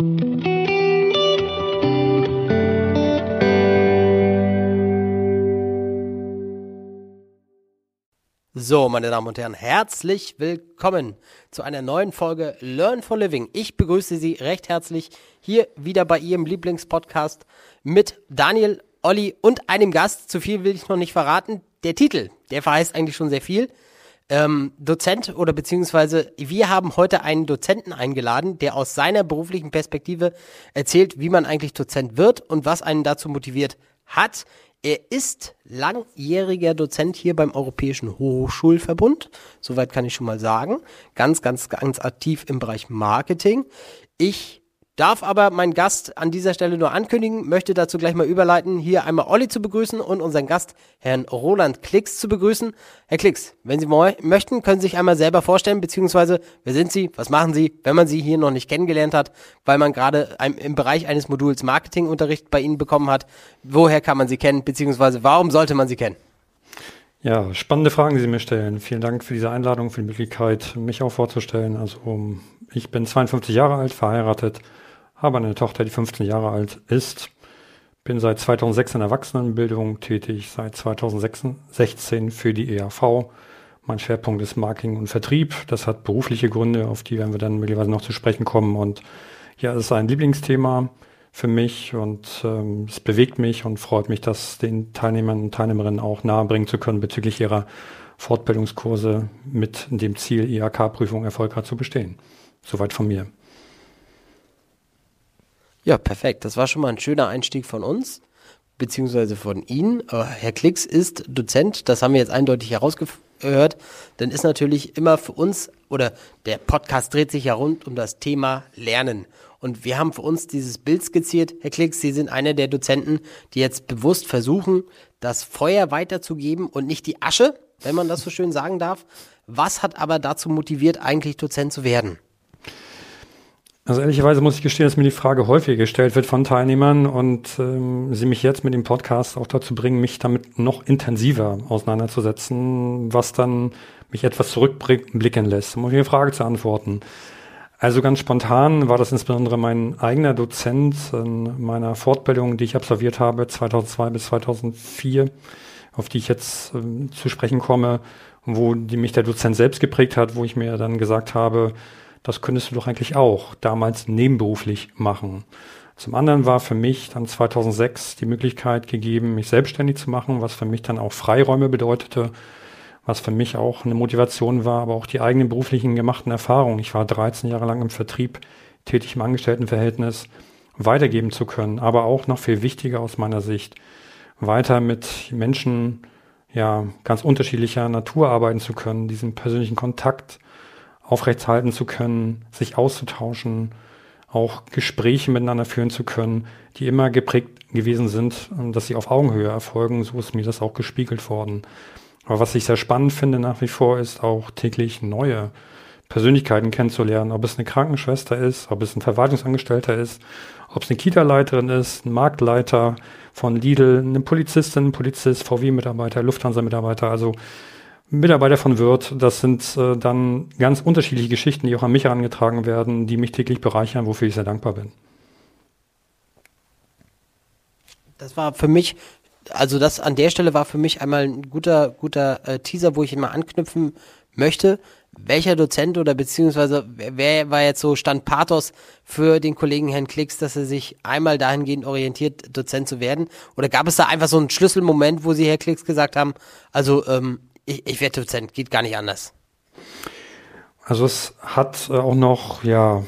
So, meine Damen und Herren, herzlich willkommen zu einer neuen Folge Learn for Living. Ich begrüße Sie recht herzlich hier wieder bei Ihrem Lieblingspodcast mit Daniel, Olli und einem Gast. Zu viel will ich noch nicht verraten. Der Titel, der verheißt eigentlich schon sehr viel. Ähm, Dozent oder beziehungsweise wir haben heute einen Dozenten eingeladen, der aus seiner beruflichen Perspektive erzählt, wie man eigentlich Dozent wird und was einen dazu motiviert hat. Er ist langjähriger Dozent hier beim Europäischen Hochschulverbund. Soweit kann ich schon mal sagen. Ganz, ganz, ganz aktiv im Bereich Marketing. Ich Darf aber mein Gast an dieser Stelle nur ankündigen, möchte dazu gleich mal überleiten, hier einmal Olli zu begrüßen und unseren Gast, Herrn Roland Klicks, zu begrüßen. Herr Klicks, wenn Sie möchten, können Sie sich einmal selber vorstellen, beziehungsweise wer sind Sie, was machen Sie, wenn man Sie hier noch nicht kennengelernt hat, weil man gerade im Bereich eines Moduls Marketingunterricht bei Ihnen bekommen hat. Woher kann man Sie kennen, beziehungsweise warum sollte man Sie kennen? Ja, spannende Fragen, die Sie mir stellen. Vielen Dank für diese Einladung, für die Möglichkeit, mich auch vorzustellen. Also ich bin 52 Jahre alt, verheiratet, habe eine Tochter, die 15 Jahre alt ist. Bin seit 2006 in Erwachsenenbildung tätig, seit 2016 für die EAV. Mein Schwerpunkt ist Marketing und Vertrieb. Das hat berufliche Gründe, auf die werden wir dann möglicherweise noch zu sprechen kommen. Und ja, es ist ein Lieblingsthema für mich und ähm, es bewegt mich und freut mich, das den Teilnehmern und Teilnehmerinnen auch nahebringen zu können bezüglich ihrer Fortbildungskurse mit dem Ziel, IHK-Prüfung erfolgreich zu bestehen. Soweit von mir. Ja, perfekt. Das war schon mal ein schöner Einstieg von uns, beziehungsweise von Ihnen. Aber Herr Klicks ist Dozent, das haben wir jetzt eindeutig herausgehört. Dann ist natürlich immer für uns, oder der Podcast dreht sich ja rund um das Thema Lernen. Und wir haben für uns dieses Bild skizziert. Herr Klicks, Sie sind einer der Dozenten, die jetzt bewusst versuchen, das Feuer weiterzugeben und nicht die Asche, wenn man das so schön sagen darf. Was hat aber dazu motiviert, eigentlich Dozent zu werden? Also ehrlicherweise muss ich gestehen, dass mir die Frage häufig gestellt wird von Teilnehmern und ähm, sie mich jetzt mit dem Podcast auch dazu bringen, mich damit noch intensiver auseinanderzusetzen, was dann mich etwas zurückblicken lässt, um auf Ihre Frage zu antworten. Also ganz spontan war das insbesondere mein eigener Dozent in meiner Fortbildung, die ich absolviert habe, 2002 bis 2004, auf die ich jetzt äh, zu sprechen komme, wo die mich der Dozent selbst geprägt hat, wo ich mir dann gesagt habe, das könntest du doch eigentlich auch damals nebenberuflich machen. Zum anderen war für mich dann 2006 die Möglichkeit gegeben, mich selbstständig zu machen, was für mich dann auch Freiräume bedeutete, was für mich auch eine Motivation war, aber auch die eigenen beruflichen gemachten Erfahrungen. Ich war 13 Jahre lang im Vertrieb, tätig im Angestelltenverhältnis, weitergeben zu können, aber auch noch viel wichtiger aus meiner Sicht, weiter mit Menschen ja ganz unterschiedlicher Natur arbeiten zu können, diesen persönlichen Kontakt aufrechthalten zu können, sich auszutauschen, auch Gespräche miteinander führen zu können, die immer geprägt gewesen sind, ähm, dass sie auf Augenhöhe erfolgen. So ist mir das auch gespiegelt worden. Aber was ich sehr spannend finde nach wie vor, ist auch täglich neue Persönlichkeiten kennenzulernen. Ob es eine Krankenschwester ist, ob es ein Verwaltungsangestellter ist, ob es eine Kita-Leiterin ist, ein Marktleiter von Lidl, eine Polizistin, ein Polizist, VW-Mitarbeiter, Lufthansa-Mitarbeiter. Also Mitarbeiter von Wirt, das sind äh, dann ganz unterschiedliche Geschichten, die auch an mich herangetragen werden, die mich täglich bereichern, wofür ich sehr dankbar bin. Das war für mich, also das an der Stelle war für mich einmal ein guter, guter äh, Teaser, wo ich immer anknüpfen möchte. Welcher Dozent oder beziehungsweise wer, war jetzt so Stand Pathos für den Kollegen Herrn Klicks, dass er sich einmal dahingehend orientiert, Dozent zu werden? Oder gab es da einfach so einen Schlüsselmoment, wo Sie Herr Klicks gesagt haben, also ähm, ich, ich werde Dozent, geht gar nicht anders. Also es hat äh, auch noch, ja,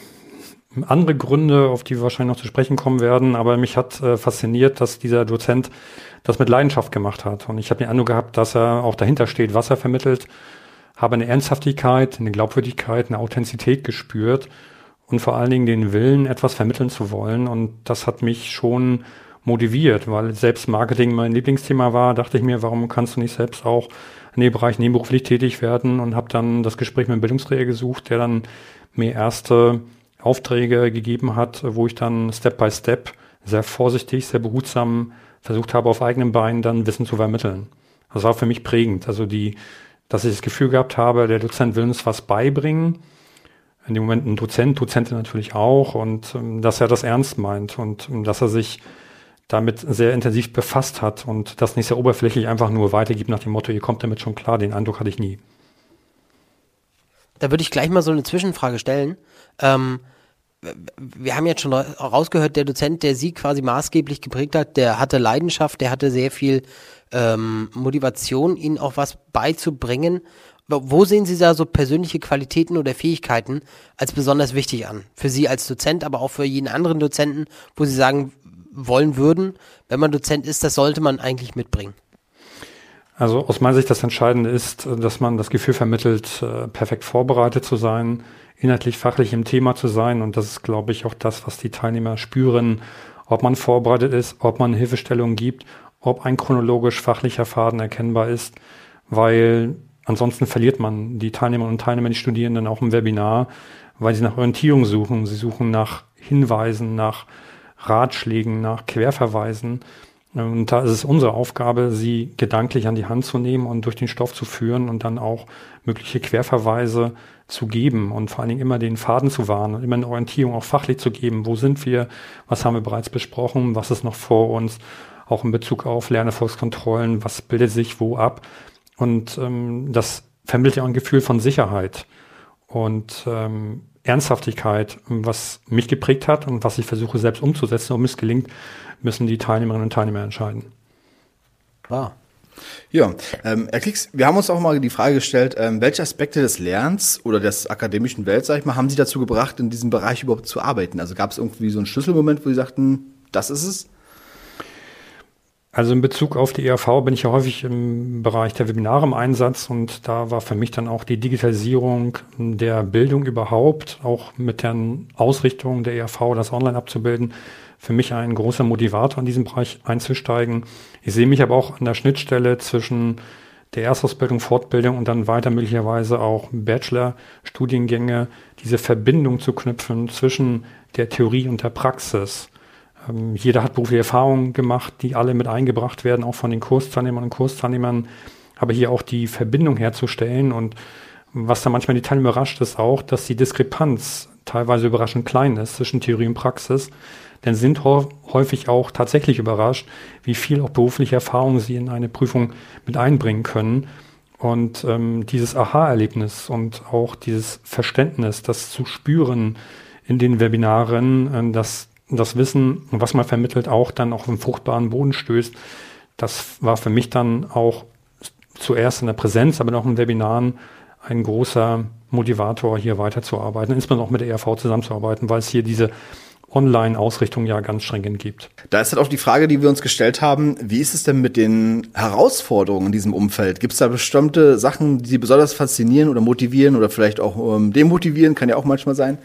andere Gründe, auf die wir wahrscheinlich noch zu sprechen kommen werden, aber mich hat äh, fasziniert, dass dieser Dozent das mit Leidenschaft gemacht hat. Und ich habe den Eindruck gehabt, dass er auch dahinter steht, was er vermittelt, habe eine Ernsthaftigkeit, eine Glaubwürdigkeit, eine Authentizität gespürt und vor allen Dingen den Willen, etwas vermitteln zu wollen. Und das hat mich schon motiviert, weil selbst Marketing mein Lieblingsthema war, dachte ich mir, warum kannst du nicht selbst auch in dem Bereich nebenberuflich tätig werden und habe dann das Gespräch mit dem Bildungsträger gesucht, der dann mir erste Aufträge gegeben hat, wo ich dann Step by Step sehr vorsichtig, sehr behutsam versucht habe, auf eigenen Beinen dann Wissen zu vermitteln. Das war für mich prägend. Also die, dass ich das Gefühl gehabt habe, der Dozent will uns was beibringen, in dem Moment ein Dozent, Dozentin natürlich auch und ähm, dass er das ernst meint und ähm, dass er sich damit sehr intensiv befasst hat und das nicht sehr oberflächlich einfach nur weitergibt nach dem Motto, ihr kommt damit schon klar, den Eindruck hatte ich nie. Da würde ich gleich mal so eine Zwischenfrage stellen. Ähm, wir haben jetzt schon rausgehört, der Dozent, der Sie quasi maßgeblich geprägt hat, der hatte Leidenschaft, der hatte sehr viel ähm, Motivation, Ihnen auch was beizubringen. Wo sehen Sie da so persönliche Qualitäten oder Fähigkeiten als besonders wichtig an? Für Sie als Dozent, aber auch für jeden anderen Dozenten, wo Sie sagen wollen würden, wenn man Dozent ist, das sollte man eigentlich mitbringen? Also aus meiner Sicht das Entscheidende ist, dass man das Gefühl vermittelt, äh, perfekt vorbereitet zu sein, inhaltlich, fachlich im Thema zu sein. Und das ist, glaube ich, auch das, was die Teilnehmer spüren, ob man vorbereitet ist, ob man Hilfestellungen gibt, ob ein chronologisch fachlicher Faden erkennbar ist, weil ansonsten verliert man die Teilnehmerinnen und Teilnehmer, die Studierenden auch im Webinar, weil sie nach Orientierung suchen. Sie suchen nach Hinweisen, nach Ratschlägen, nach Querverweisen. Und da ist es unsere Aufgabe, sie gedanklich an die Hand zu nehmen und durch den Stoff zu führen und dann auch mögliche Querverweise zu geben und vor allen Dingen immer den Faden zu wahren und immer eine Orientierung auch fachlich zu geben. Wo sind wir? Was haben wir bereits besprochen? Was ist noch vor uns? Auch in Bezug auf Lernerfolgskontrollen. Was bildet sich wo ab? Und ähm, das vermittelt ja ein Gefühl von Sicherheit und ähm, Ernsthaftigkeit, was mich geprägt hat und was ich versuche selbst umzusetzen. Ob es gelingt, müssen die Teilnehmerinnen und Teilnehmer entscheiden. Klar. Ja, ähm, Herr Klicks, wir haben uns auch mal die Frage gestellt, ähm, welche Aspekte des Lernens oder des akademischen Welt, sag ich mal, haben Sie dazu gebracht, in diesem Bereich überhaupt zu arbeiten? Also gab es irgendwie so einen Schlüsselmoment, wo Sie sagten, das ist es? Also in Bezug auf die ERV bin ich ja häufig im Bereich der Webinare im Einsatz und da war für mich dann auch die Digitalisierung der Bildung überhaupt, auch mit der Ausrichtung der ERV, das online abzubilden, für mich ein großer Motivator in diesem Bereich einzusteigen. Ich sehe mich aber auch an der Schnittstelle zwischen der Erstausbildung, Fortbildung und dann weiter möglicherweise auch Bachelor-Studiengänge, diese Verbindung zu knüpfen zwischen der Theorie und der Praxis. Ähm, jeder hat berufliche Erfahrungen gemacht, die alle mit eingebracht werden, auch von den Kursteilnehmern und Kursteilnehmern. Aber hier auch die Verbindung herzustellen und was da manchmal die Teilnehmer überrascht, ist auch, dass die Diskrepanz teilweise überraschend klein ist zwischen Theorie und Praxis. Denn sind häufig auch tatsächlich überrascht, wie viel auch berufliche Erfahrung sie in eine Prüfung mit einbringen können. Und ähm, dieses Aha-Erlebnis und auch dieses Verständnis, das zu spüren in den Webinaren, äh, dass das Wissen, was man vermittelt, auch dann auf einen fruchtbaren Boden stößt. Das war für mich dann auch zuerst in der Präsenz, aber noch in Webinaren ein großer Motivator, hier weiterzuarbeiten, insbesondere auch mit der ERV zusammenzuarbeiten, weil es hier diese Online-Ausrichtung ja ganz stringent gibt. Da ist halt auch die Frage, die wir uns gestellt haben, wie ist es denn mit den Herausforderungen in diesem Umfeld? Gibt es da bestimmte Sachen, die Sie besonders faszinieren oder motivieren oder vielleicht auch ähm, demotivieren, kann ja auch manchmal sein?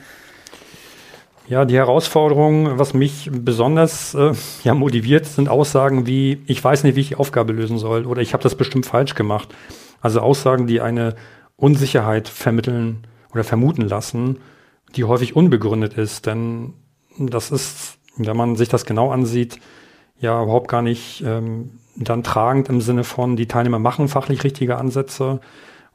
Ja, die Herausforderung, was mich besonders äh, ja, motiviert, sind Aussagen wie, ich weiß nicht, wie ich die Aufgabe lösen soll oder ich habe das bestimmt falsch gemacht. Also Aussagen, die eine Unsicherheit vermitteln oder vermuten lassen, die häufig unbegründet ist. Denn das ist, wenn man sich das genau ansieht, ja überhaupt gar nicht ähm, dann tragend im Sinne von, die Teilnehmer machen fachlich richtige Ansätze,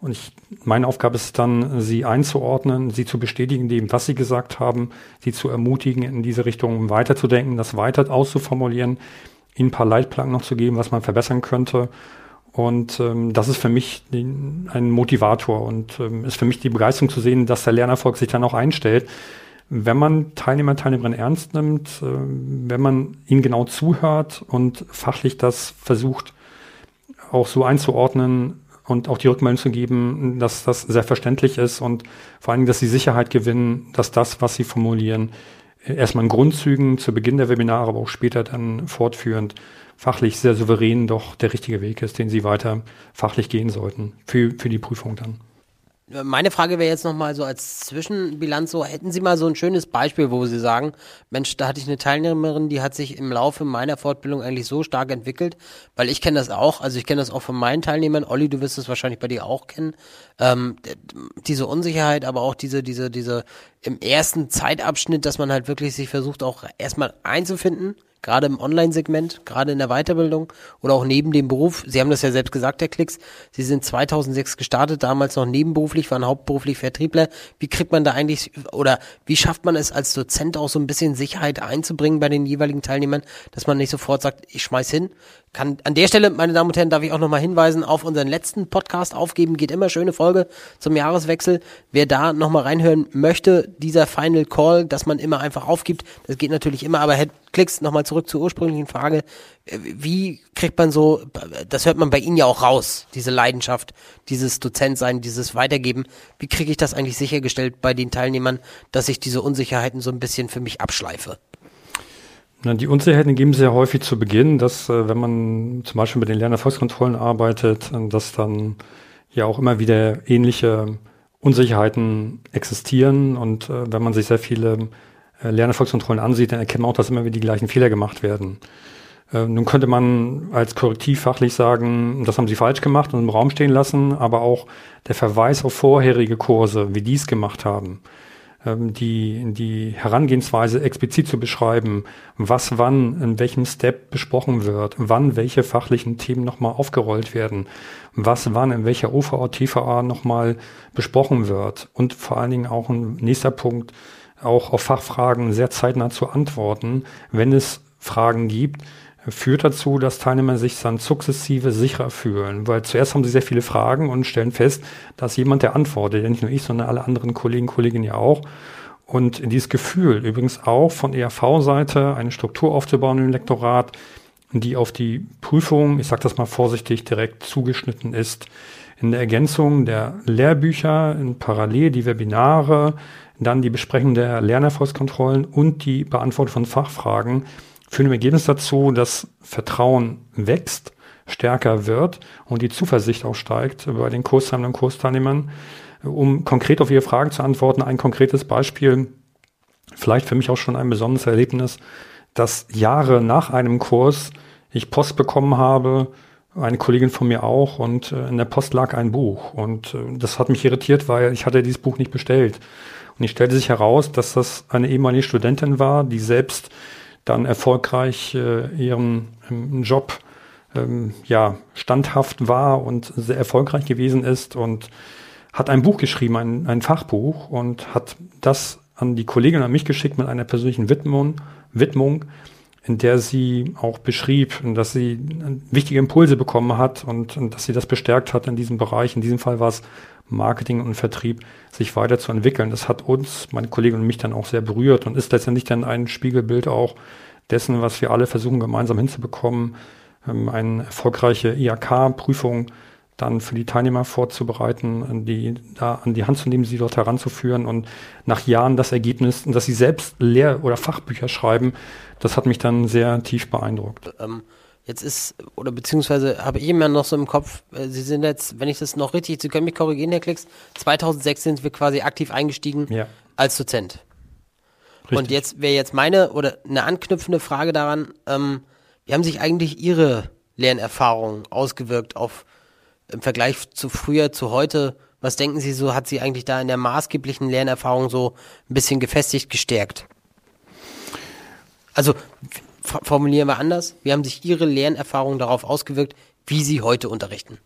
und ich, meine Aufgabe ist dann, sie einzuordnen, sie zu bestätigen, dem, was sie gesagt haben, sie zu ermutigen, in diese Richtung weiterzudenken, das weiter auszuformulieren, ihnen ein paar Leitplanken noch zu geben, was man verbessern könnte. Und ähm, das ist für mich ein Motivator und ähm, ist für mich die Begeisterung zu sehen, dass der Lernerfolg sich dann auch einstellt. Wenn man Teilnehmer, Teilnehmerinnen ernst nimmt, äh, wenn man ihnen genau zuhört und fachlich das versucht auch so einzuordnen, und auch die Rückmeldung zu geben, dass das sehr verständlich ist und vor allem, dass sie Sicherheit gewinnen, dass das, was sie formulieren, erstmal in Grundzügen zu Beginn der Webinare, aber auch später dann fortführend fachlich sehr souverän doch der richtige Weg ist, den sie weiter fachlich gehen sollten für, für die Prüfung dann. Meine Frage wäre jetzt nochmal so als Zwischenbilanz so, hätten Sie mal so ein schönes Beispiel, wo Sie sagen, Mensch, da hatte ich eine Teilnehmerin, die hat sich im Laufe meiner Fortbildung eigentlich so stark entwickelt, weil ich kenne das auch, also ich kenne das auch von meinen Teilnehmern, Olli, du wirst es wahrscheinlich bei dir auch kennen, ähm, diese Unsicherheit, aber auch diese, diese, diese im ersten Zeitabschnitt, dass man halt wirklich sich versucht auch erstmal einzufinden gerade im Online-Segment, gerade in der Weiterbildung oder auch neben dem Beruf? Sie haben das ja selbst gesagt, Herr Klicks. Sie sind 2006 gestartet, damals noch nebenberuflich, waren hauptberuflich Vertriebler. Wie kriegt man da eigentlich oder wie schafft man es als Dozent auch so ein bisschen Sicherheit einzubringen bei den jeweiligen Teilnehmern, dass man nicht sofort sagt, ich schmeiß hin? Kann an der Stelle, meine Damen und Herren, darf ich auch nochmal hinweisen auf unseren letzten Podcast aufgeben. Geht immer schöne Folge zum Jahreswechsel. Wer da nochmal reinhören möchte, dieser Final Call, dass man immer einfach aufgibt, das geht natürlich immer, aber Klicks, nochmal zurück zur ursprünglichen Frage. Wie kriegt man so, das hört man bei Ihnen ja auch raus, diese Leidenschaft, dieses Dozentsein, dieses Weitergeben. Wie kriege ich das eigentlich sichergestellt bei den Teilnehmern, dass ich diese Unsicherheiten so ein bisschen für mich abschleife? Die Unsicherheiten geben sehr häufig zu Beginn, dass äh, wenn man zum Beispiel mit den Lernerfolgskontrollen arbeitet, äh, dass dann ja auch immer wieder ähnliche Unsicherheiten existieren und äh, wenn man sich sehr viele Lernerfolgskontrollen ansieht, dann erkennt man auch, dass immer wieder die gleichen Fehler gemacht werden. Nun könnte man als Korrektiv fachlich sagen, das haben sie falsch gemacht und im Raum stehen lassen, aber auch der Verweis auf vorherige Kurse, wie die es gemacht haben die, die Herangehensweise explizit zu beschreiben, was wann in welchem Step besprochen wird, wann welche fachlichen Themen nochmal aufgerollt werden, was wann in welcher OVA, TVA nochmal besprochen wird und vor allen Dingen auch ein nächster Punkt, auch auf Fachfragen sehr zeitnah zu antworten, wenn es Fragen gibt, führt dazu, dass Teilnehmer sich dann sukzessive sicherer fühlen, weil zuerst haben sie sehr viele Fragen und stellen fest, dass jemand, der antwortet, ja nicht nur ich, sondern alle anderen Kollegen, Kolleginnen ja auch. Und dieses Gefühl, übrigens auch von ERV-Seite, eine Struktur aufzubauen im Lektorat, die auf die Prüfung, ich sage das mal vorsichtig, direkt zugeschnitten ist. In der Ergänzung der Lehrbücher, in parallel die Webinare, dann die Besprechung der Lernerfolgskontrollen und die Beantwortung von Fachfragen führen im Ergebnis dazu, dass Vertrauen wächst, stärker wird und die Zuversicht auch steigt bei den Kursteilnehmern und Kursteilnehmern. Um konkret auf Ihre Fragen zu antworten, ein konkretes Beispiel, vielleicht für mich auch schon ein besonderes Erlebnis, dass Jahre nach einem Kurs ich Post bekommen habe, eine Kollegin von mir auch, und äh, in der Post lag ein Buch. Und äh, das hat mich irritiert, weil ich hatte dieses Buch nicht bestellt. Und ich stellte sich heraus, dass das eine ehemalige Studentin war, die selbst dann erfolgreich äh, ihren ähm, Job ähm, ja standhaft war und sehr erfolgreich gewesen ist und hat ein Buch geschrieben, ein, ein Fachbuch und hat das an die Kollegin an mich geschickt mit einer persönlichen Widmung, Widmung, in der sie auch beschrieb, dass sie wichtige Impulse bekommen hat und, und dass sie das bestärkt hat in diesem Bereich. In diesem Fall war es Marketing und Vertrieb, sich weiterzuentwickeln. Das hat uns, meine Kollegen und mich dann auch sehr berührt und ist letztendlich dann ein Spiegelbild auch dessen, was wir alle versuchen gemeinsam hinzubekommen, ähm, eine erfolgreiche IHK-Prüfung dann für die Teilnehmer vorzubereiten, die da an die Hand zu nehmen, sie dort heranzuführen und nach Jahren das Ergebnis, dass sie selbst Lehr- oder Fachbücher schreiben, das hat mich dann sehr tief beeindruckt. Ähm, Jetzt ist, oder beziehungsweise habe ich immer noch so im Kopf, äh, Sie sind jetzt, wenn ich das noch richtig, Sie können mich korrigieren, Herr Klicks, 2006 sind wir quasi aktiv eingestiegen ja. als Dozent. Richtig. Und jetzt wäre jetzt meine oder eine anknüpfende Frage daran, ähm, wie haben sich eigentlich Ihre Lernerfahrungen ausgewirkt auf im Vergleich zu früher, zu heute? Was denken Sie so, hat Sie eigentlich da in der maßgeblichen Lernerfahrung so ein bisschen gefestigt, gestärkt? Also formulieren wir anders. Wie haben sich Ihre Lernerfahrungen darauf ausgewirkt, wie Sie heute unterrichten?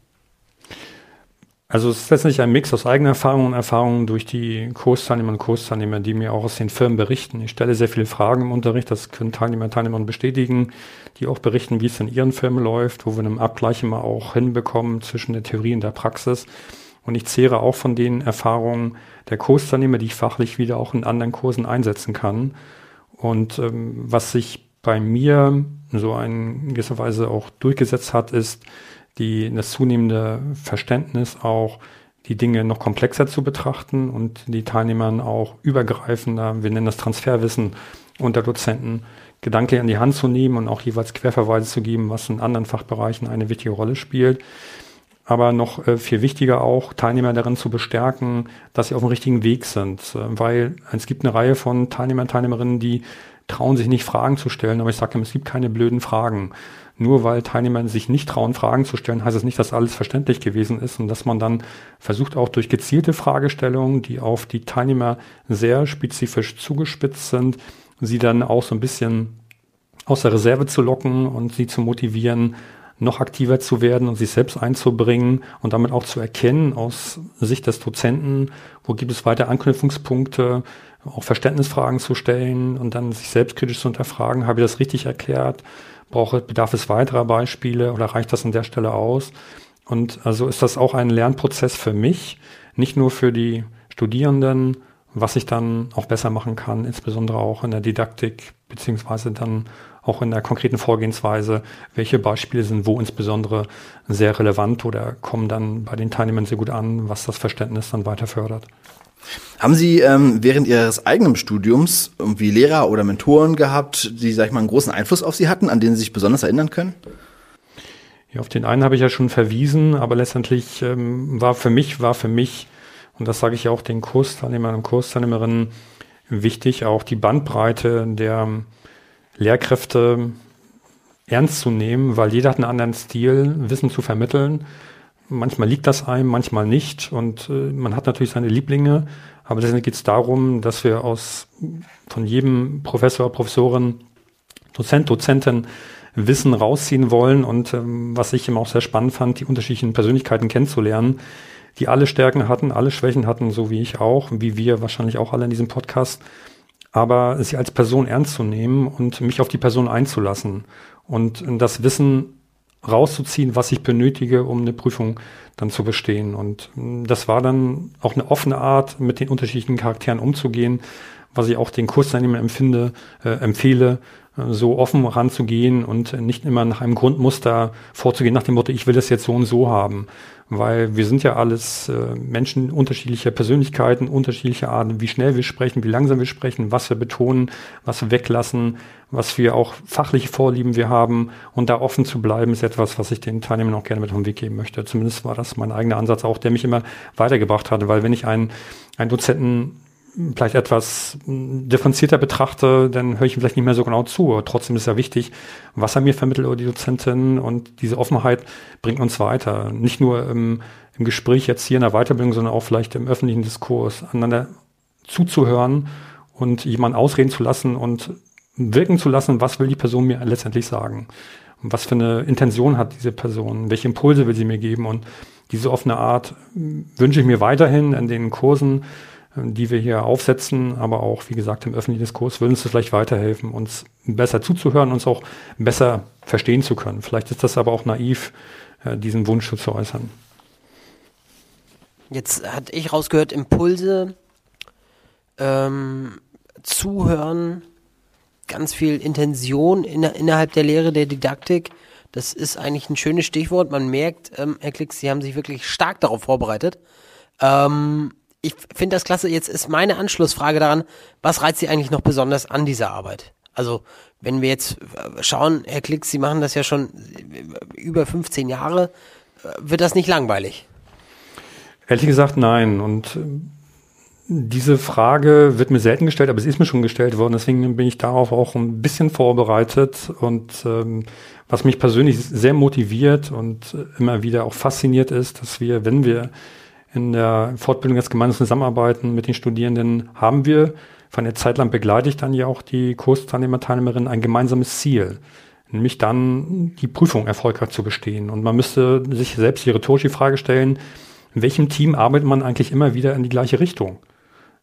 Also es ist letztendlich ein Mix aus eigener Erfahrung und Erfahrungen durch die Kursteilnehmer und Kursteilnehmer, die mir auch aus den Firmen berichten. Ich stelle sehr viele Fragen im Unterricht, das können Teilnehmer und Teilnehmer bestätigen, die auch berichten, wie es in ihren Firmen läuft, wo wir einen Abgleich immer auch hinbekommen zwischen der Theorie und der Praxis. Und ich zehre auch von den Erfahrungen der Kursteilnehmer, die ich fachlich wieder auch in anderen Kursen einsetzen kann. Und ähm, was sich bei mir so in gewisser Weise auch durchgesetzt hat, ist die, das zunehmende Verständnis auch, die Dinge noch komplexer zu betrachten und die Teilnehmern auch übergreifender, wir nennen das Transferwissen unter Dozenten, gedanklich an die Hand zu nehmen und auch jeweils Querverweise zu geben, was in anderen Fachbereichen eine wichtige Rolle spielt. Aber noch äh, viel wichtiger auch, Teilnehmer darin zu bestärken, dass sie auf dem richtigen Weg sind. Äh, weil es gibt eine Reihe von Teilnehmern Teilnehmerinnen, die trauen sich nicht Fragen zu stellen, aber ich sage immer, es gibt keine blöden Fragen. Nur weil Teilnehmer sich nicht trauen, Fragen zu stellen, heißt es nicht, dass alles verständlich gewesen ist und dass man dann versucht, auch durch gezielte Fragestellungen, die auf die Teilnehmer sehr spezifisch zugespitzt sind, sie dann auch so ein bisschen aus der Reserve zu locken und sie zu motivieren, noch aktiver zu werden und sich selbst einzubringen und damit auch zu erkennen aus Sicht des Dozenten, wo gibt es weitere Anknüpfungspunkte, auch Verständnisfragen zu stellen und dann sich selbstkritisch zu hinterfragen, habe ich das richtig erklärt, brauche, bedarf es weiterer Beispiele oder reicht das an der Stelle aus? Und also ist das auch ein Lernprozess für mich, nicht nur für die Studierenden, was ich dann auch besser machen kann, insbesondere auch in der Didaktik, beziehungsweise dann auch in der konkreten Vorgehensweise, welche Beispiele sind wo insbesondere sehr relevant oder kommen dann bei den Teilnehmern sehr gut an, was das Verständnis dann weiter fördert. Haben Sie ähm, während Ihres eigenen Studiums irgendwie Lehrer oder Mentoren gehabt, die, sag ich mal, einen großen Einfluss auf Sie hatten, an denen Sie sich besonders erinnern können? Ja, auf den einen habe ich ja schon verwiesen, aber letztendlich ähm, war für mich, war für mich, und das sage ich auch den Kursteilnehmern und Kursteilnehmerinnen, wichtig, auch die Bandbreite der Lehrkräfte ernst zu nehmen, weil jeder hat einen anderen Stil, Wissen zu vermitteln. Manchmal liegt das einem, manchmal nicht. Und äh, man hat natürlich seine Lieblinge. Aber letztendlich geht es darum, dass wir aus von jedem Professor, Professorin, Dozent, Dozentin Wissen rausziehen wollen. Und ähm, was ich immer auch sehr spannend fand, die unterschiedlichen Persönlichkeiten kennenzulernen, die alle Stärken hatten, alle Schwächen hatten, so wie ich auch, wie wir wahrscheinlich auch alle in diesem Podcast aber sie als Person ernst zu nehmen und mich auf die Person einzulassen und das Wissen rauszuziehen, was ich benötige, um eine Prüfung dann zu bestehen. Und das war dann auch eine offene Art, mit den unterschiedlichen Charakteren umzugehen, was ich auch den Kursteilnehmern empfinde, äh, empfehle, äh, so offen ranzugehen und nicht immer nach einem Grundmuster vorzugehen, nach dem Motto, ich will das jetzt so und so haben weil wir sind ja alles äh, Menschen unterschiedlicher Persönlichkeiten, unterschiedlicher Arten, wie schnell wir sprechen, wie langsam wir sprechen, was wir betonen, was wir weglassen, was wir auch fachliche Vorlieben wir haben und da offen zu bleiben, ist etwas, was ich den Teilnehmern auch gerne mit auf den Weg geben möchte. Zumindest war das mein eigener Ansatz auch, der mich immer weitergebracht hatte, weil wenn ich einen, einen Dozenten vielleicht etwas differenzierter betrachte, dann höre ich ihm vielleicht nicht mehr so genau zu. Trotzdem ist ja wichtig, was er mir vermittelt über die Dozentin und diese Offenheit bringt uns weiter. Nicht nur im, im Gespräch jetzt hier in der Weiterbildung, sondern auch vielleicht im öffentlichen Diskurs, einander zuzuhören und jemanden ausreden zu lassen und wirken zu lassen, was will die Person mir letztendlich sagen. Was für eine Intention hat diese Person, welche Impulse will sie mir geben und diese offene Art wünsche ich mir weiterhin in den Kursen, die wir hier aufsetzen, aber auch, wie gesagt, im öffentlichen Diskurs würden uns das vielleicht weiterhelfen, uns besser zuzuhören, uns auch besser verstehen zu können. Vielleicht ist das aber auch naiv, äh, diesen Wunsch zu äußern. Jetzt hatte ich rausgehört, Impulse, ähm, Zuhören, ganz viel Intention in, innerhalb der Lehre der Didaktik. Das ist eigentlich ein schönes Stichwort. Man merkt, ähm, Herr Klicks, Sie haben sich wirklich stark darauf vorbereitet. Ähm, ich finde das klasse. Jetzt ist meine Anschlussfrage daran, was reizt Sie eigentlich noch besonders an dieser Arbeit? Also, wenn wir jetzt äh, schauen, Herr Klicks, Sie machen das ja schon äh, über 15 Jahre, äh, wird das nicht langweilig? Ehrlich gesagt, nein. Und diese Frage wird mir selten gestellt, aber es ist mir schon gestellt worden. Deswegen bin ich darauf auch ein bisschen vorbereitet. Und ähm, was mich persönlich sehr motiviert und immer wieder auch fasziniert ist, dass wir, wenn wir in der Fortbildung jetzt gemeinsam zusammenarbeiten mit den Studierenden, haben wir von der Zeit lang begleite ich dann ja auch die Kursteilnehmer, Teilnehmerinnen ein gemeinsames Ziel, nämlich dann die Prüfung erfolgreich zu bestehen. Und man müsste sich selbst die rhetorische Frage stellen, in welchem Team arbeitet man eigentlich immer wieder in die gleiche Richtung?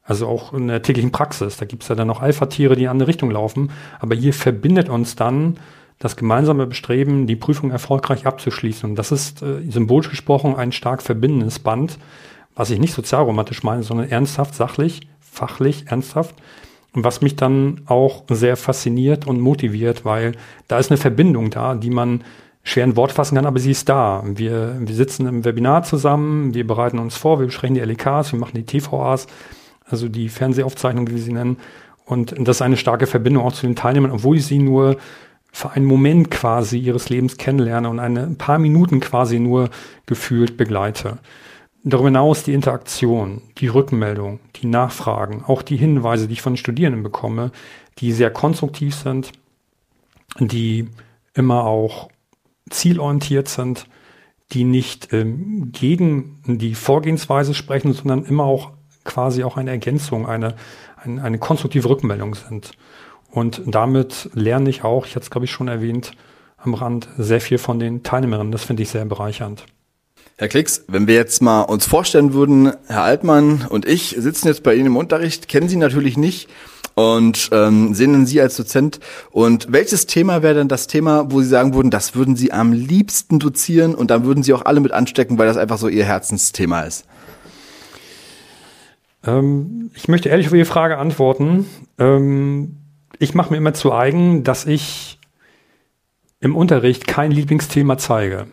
Also auch in der täglichen Praxis. Da gibt es ja dann noch Alpha-Tiere, die in eine andere Richtung laufen. Aber hier verbindet uns dann das gemeinsame Bestreben, die Prüfung erfolgreich abzuschließen. Und das ist äh, symbolisch gesprochen ein stark verbindendes Band, was ich nicht sozialromantisch meine, sondern ernsthaft, sachlich, fachlich, ernsthaft. Und was mich dann auch sehr fasziniert und motiviert, weil da ist eine Verbindung da, die man schwer in Wort fassen kann, aber sie ist da. Wir, wir sitzen im Webinar zusammen, wir bereiten uns vor, wir besprechen die LEKs, wir machen die TVAs, also die Fernsehaufzeichnungen, wie wir sie nennen. Und das ist eine starke Verbindung auch zu den Teilnehmern, obwohl ich sie nur für einen Moment quasi ihres Lebens kennenlerne und eine, ein paar Minuten quasi nur gefühlt begleite. Darüber hinaus die Interaktion, die Rückmeldung, die Nachfragen, auch die Hinweise, die ich von Studierenden bekomme, die sehr konstruktiv sind, die immer auch zielorientiert sind, die nicht ähm, gegen die Vorgehensweise sprechen, sondern immer auch quasi auch eine Ergänzung, eine, eine, eine konstruktive Rückmeldung sind. Und damit lerne ich auch, ich hatte es glaube ich schon erwähnt, am Rand sehr viel von den Teilnehmerinnen. Das finde ich sehr bereichernd. Herr Klicks, wenn wir jetzt mal uns vorstellen würden, Herr Altmann und ich sitzen jetzt bei Ihnen im Unterricht, kennen Sie natürlich nicht und ähm, sehen Sie als Dozent. Und welches Thema wäre denn das Thema, wo Sie sagen würden, das würden Sie am liebsten dozieren und dann würden Sie auch alle mit anstecken, weil das einfach so Ihr Herzensthema ist? Ähm, ich möchte ehrlich auf Ihre Frage antworten. Ähm, ich mache mir immer zu eigen, dass ich im Unterricht kein Lieblingsthema zeige.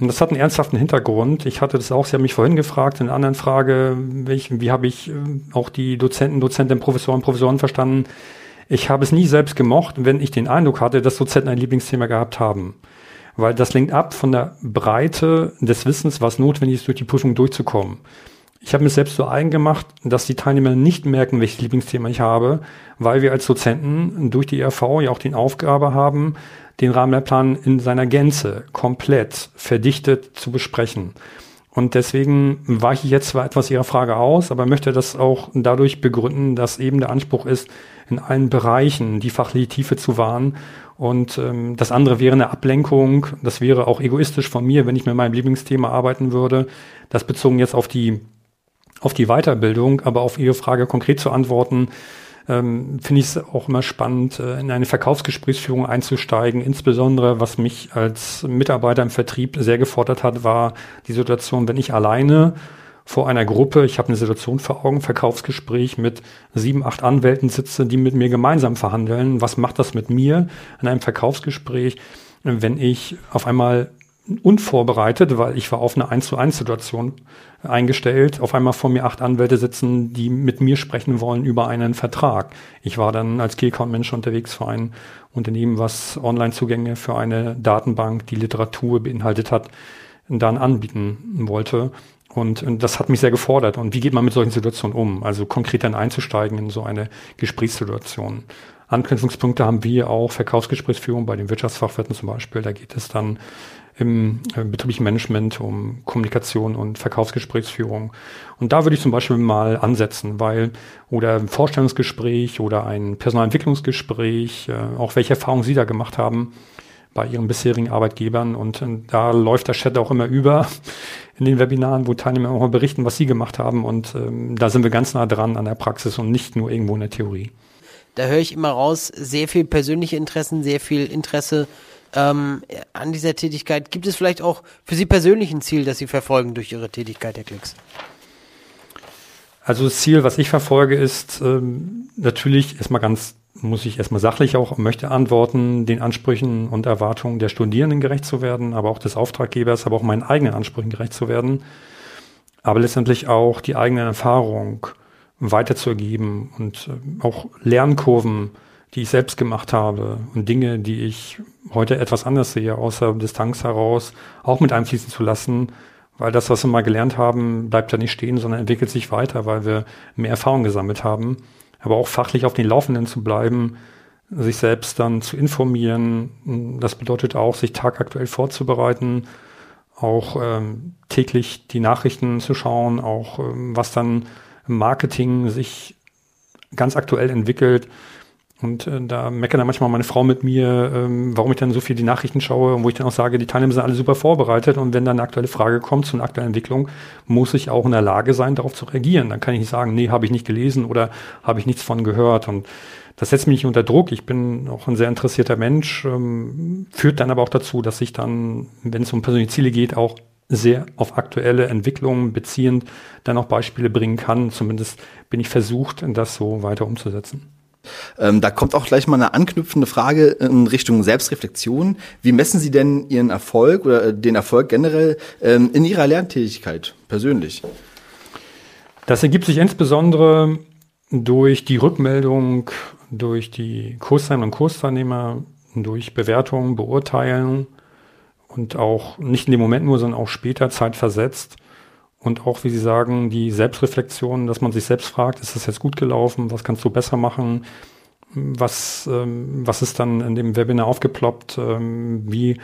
Und das hat einen ernsthaften Hintergrund. Ich hatte das auch, Sie haben mich vorhin gefragt, in einer anderen Frage, welch, wie habe ich äh, auch die Dozenten, Dozentinnen, Professoren, Professoren verstanden. Ich habe es nie selbst gemocht, wenn ich den Eindruck hatte, dass Dozenten ein Lieblingsthema gehabt haben. Weil das lenkt ab von der Breite des Wissens, was notwendig ist, durch die Prüfung durchzukommen. Ich habe mir selbst so eigen gemacht, dass die Teilnehmer nicht merken, welches Lieblingsthema ich habe, weil wir als Dozenten durch die ERV ja auch die Aufgabe haben, den Rahmenlehrplan in seiner Gänze komplett verdichtet zu besprechen. Und deswegen weiche ich jetzt zwar etwas Ihrer Frage aus, aber möchte das auch dadurch begründen, dass eben der Anspruch ist, in allen Bereichen die fachliche Tiefe zu wahren. Und ähm, das andere wäre eine Ablenkung. Das wäre auch egoistisch von mir, wenn ich mit meinem Lieblingsthema arbeiten würde. Das bezogen jetzt auf die auf die Weiterbildung, aber auf Ihre Frage konkret zu antworten, ähm, finde ich es auch immer spannend, äh, in eine Verkaufsgesprächsführung einzusteigen. Insbesondere, was mich als Mitarbeiter im Vertrieb sehr gefordert hat, war die Situation, wenn ich alleine vor einer Gruppe, ich habe eine Situation vor Augen, Verkaufsgespräch mit sieben, acht Anwälten sitze, die mit mir gemeinsam verhandeln. Was macht das mit mir in einem Verkaufsgespräch, wenn ich auf einmal unvorbereitet, weil ich war auf eine 1 zu 1 Situation eingestellt. Auf einmal vor mir acht Anwälte sitzen, die mit mir sprechen wollen über einen Vertrag. Ich war dann als Key Account Manager unterwegs für ein Unternehmen, was Online-Zugänge für eine Datenbank, die Literatur beinhaltet hat, dann anbieten wollte. Und, und das hat mich sehr gefordert. Und wie geht man mit solchen Situationen um? Also konkret dann einzusteigen in so eine Gesprächssituation. Anknüpfungspunkte haben wir auch, Verkaufsgesprächsführung bei den Wirtschaftsfachwirten zum Beispiel. Da geht es dann im äh, betrieblichen Management, um Kommunikation und Verkaufsgesprächsführung. Und da würde ich zum Beispiel mal ansetzen, weil, oder ein Vorstellungsgespräch oder ein Personalentwicklungsgespräch, äh, auch welche Erfahrungen Sie da gemacht haben bei Ihren bisherigen Arbeitgebern. Und äh, da läuft der Chat auch immer über in den Webinaren, wo Teilnehmer auch mal berichten, was sie gemacht haben. Und ähm, da sind wir ganz nah dran an der Praxis und nicht nur irgendwo in der Theorie. Da höre ich immer raus, sehr viel persönliche Interessen, sehr viel Interesse ähm, an dieser Tätigkeit. Gibt es vielleicht auch für Sie persönlich ein Ziel, das Sie verfolgen durch Ihre Tätigkeit, Herr Klicks? Also das Ziel, was ich verfolge, ist ähm, natürlich erstmal ganz, muss ich erstmal sachlich auch möchte antworten, den Ansprüchen und Erwartungen der Studierenden gerecht zu werden, aber auch des Auftraggebers, aber auch meinen eigenen Ansprüchen gerecht zu werden. Aber letztendlich auch die eigene Erfahrung weiterzugeben und äh, auch Lernkurven die ich selbst gemacht habe und Dinge, die ich heute etwas anders sehe, außer Distanz heraus, auch mit einfließen zu lassen, weil das, was wir mal gelernt haben, bleibt ja nicht stehen, sondern entwickelt sich weiter, weil wir mehr Erfahrung gesammelt haben. Aber auch fachlich auf den Laufenden zu bleiben, sich selbst dann zu informieren, das bedeutet auch, sich tagaktuell vorzubereiten, auch ähm, täglich die Nachrichten zu schauen, auch ähm, was dann im Marketing sich ganz aktuell entwickelt. Und äh, da meckert dann manchmal meine Frau mit mir, ähm, warum ich dann so viel die Nachrichten schaue und wo ich dann auch sage, die Teilnehmer sind alle super vorbereitet und wenn dann eine aktuelle Frage kommt zu einer aktuellen Entwicklung, muss ich auch in der Lage sein, darauf zu reagieren. Dann kann ich nicht sagen, nee, habe ich nicht gelesen oder habe ich nichts von gehört. Und das setzt mich unter Druck. Ich bin auch ein sehr interessierter Mensch, ähm, führt dann aber auch dazu, dass ich dann, wenn es um persönliche Ziele geht, auch sehr auf aktuelle Entwicklungen beziehend dann auch Beispiele bringen kann. Zumindest bin ich versucht, das so weiter umzusetzen. Ähm, da kommt auch gleich mal eine anknüpfende Frage in Richtung Selbstreflexion. Wie messen Sie denn Ihren Erfolg oder äh, den Erfolg generell ähm, in Ihrer Lerntätigkeit persönlich? Das ergibt sich insbesondere durch die Rückmeldung, durch die Kursteilnehmer und Kursteilnehmer, durch Bewertungen, Beurteilungen und auch nicht in dem Moment nur, sondern auch später zeitversetzt. Und auch, wie Sie sagen, die Selbstreflexion, dass man sich selbst fragt, ist das jetzt gut gelaufen? Was kannst du besser machen? Was, ähm, was ist dann in dem Webinar aufgeploppt? Ähm, wie,